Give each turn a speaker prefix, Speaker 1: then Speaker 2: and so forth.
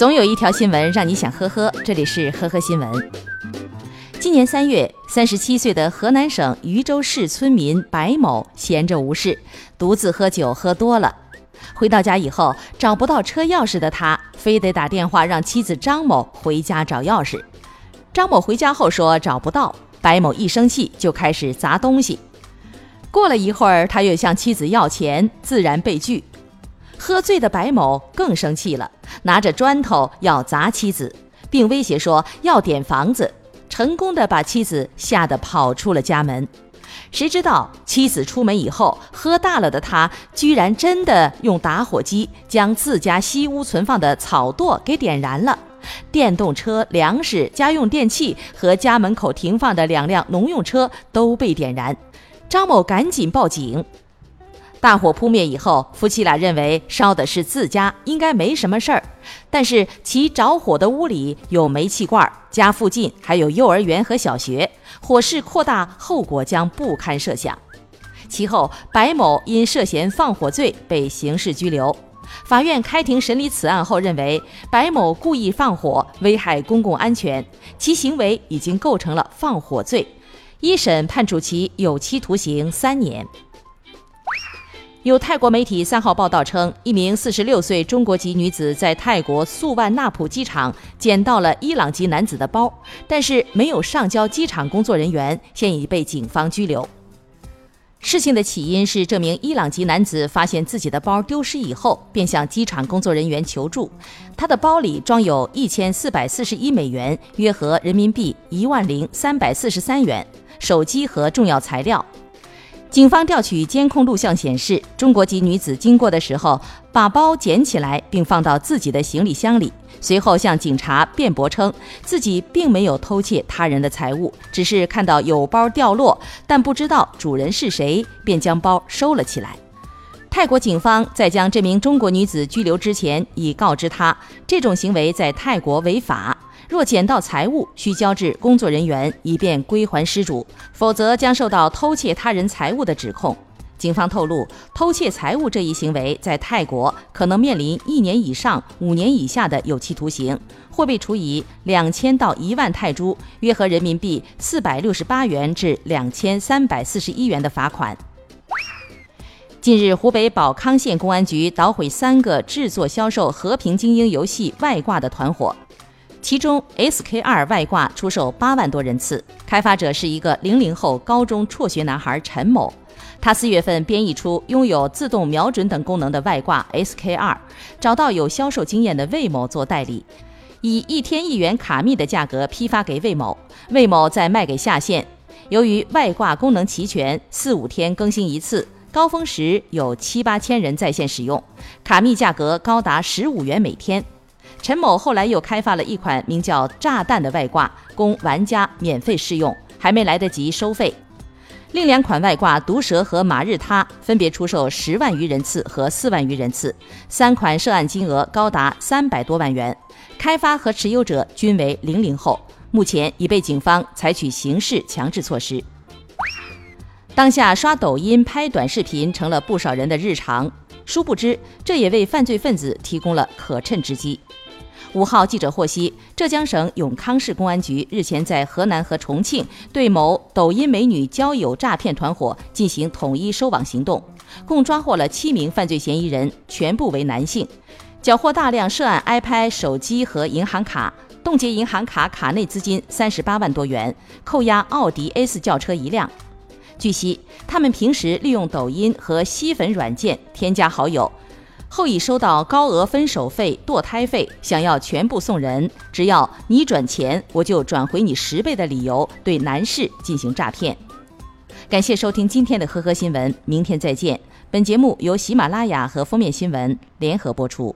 Speaker 1: 总有一条新闻让你想呵呵，这里是呵呵新闻。今年三月，三十七岁的河南省禹州市村民白某闲着无事，独自喝酒喝多了。回到家以后，找不到车钥匙的他，非得打电话让妻子张某回家找钥匙。张某回家后说找不到，白某一生气就开始砸东西。过了一会儿，他又向妻子要钱，自然被拒。喝醉的白某更生气了，拿着砖头要砸妻子，并威胁说要点房子，成功的把妻子吓得跑出了家门。谁知道妻子出门以后，喝大了的他居然真的用打火机将自家西屋存放的草垛给点燃了，电动车、粮食、家用电器和家门口停放的两辆农用车都被点燃。张某赶紧报警。大火扑灭以后，夫妻俩认为烧的是自家，应该没什么事儿。但是其着火的屋里有煤气罐，家附近还有幼儿园和小学，火势扩大，后果将不堪设想。其后，白某因涉嫌放火罪被刑事拘留。法院开庭审理此案后认为，白某故意放火，危害公共安全，其行为已经构成了放火罪。一审判处其有期徒刑三年。有泰国媒体三号报道称，一名四十六岁中国籍女子在泰国素万纳普机场捡到了伊朗籍男子的包，但是没有上交机场工作人员，现已被警方拘留。事情的起因是，这名伊朗籍男子发现自己的包丢失以后，便向机场工作人员求助。他的包里装有一千四百四十一美元，约合人民币一万零三百四十三元，手机和重要材料。警方调取监控录像显示，中国籍女子经过的时候，把包捡起来并放到自己的行李箱里，随后向警察辩驳称，自己并没有偷窃他人的财物，只是看到有包掉落，但不知道主人是谁，便将包收了起来。泰国警方在将这名中国女子拘留之前，已告知她，这种行为在泰国违法。若捡到财物，需交至工作人员，以便归还失主；否则将受到偷窃他人财物的指控。警方透露，偷窃财物这一行为在泰国可能面临一年以上五年以下的有期徒刑，或被处以两千到一万泰铢（约合人民币四百六十八元至两千三百四十一元）的罚款。近日，湖北保康县公安局捣毁三个制作销售和平精英游戏外挂的团伙。其中，SK2 外挂出售八万多人次，开发者是一个零零后高中辍学男孩陈某。他四月份编译出拥有自动瞄准等功能的外挂 SK2，找到有销售经验的魏某做代理，以一天一元卡密的价格批发给魏某，魏某再卖给下线。由于外挂功能齐全，四五天更新一次，高峰时有七八千人在线使用，卡密价格高达十五元每天。陈某后来又开发了一款名叫“炸弹”的外挂，供玩家免费试用，还没来得及收费。另两款外挂“毒蛇”和“马日他”分别出售十万余人次和四万余人次，三款涉案金额高达三百多万元。开发和持有者均为零零后，目前已被警方采取刑事强制措施。当下刷抖音、拍短视频成了不少人的日常，殊不知这也为犯罪分子提供了可乘之机。五号记者获悉，浙江省永康市公安局日前在河南和重庆对某抖音美女交友诈骗团伙进行统一收网行动，共抓获了七名犯罪嫌疑人，全部为男性，缴获大量涉案 iPad、手机和银行卡，冻结银行卡卡内资金三十八万多元，扣押奥迪 A 四轿车一辆。据悉，他们平时利用抖音和吸粉软件添加好友。后已收到高额分手费、堕胎费，想要全部送人，只要你转钱，我就转回你十倍的理由，对男士进行诈骗。感谢收听今天的呵呵新闻，明天再见。本节目由喜马拉雅和封面新闻联合播出。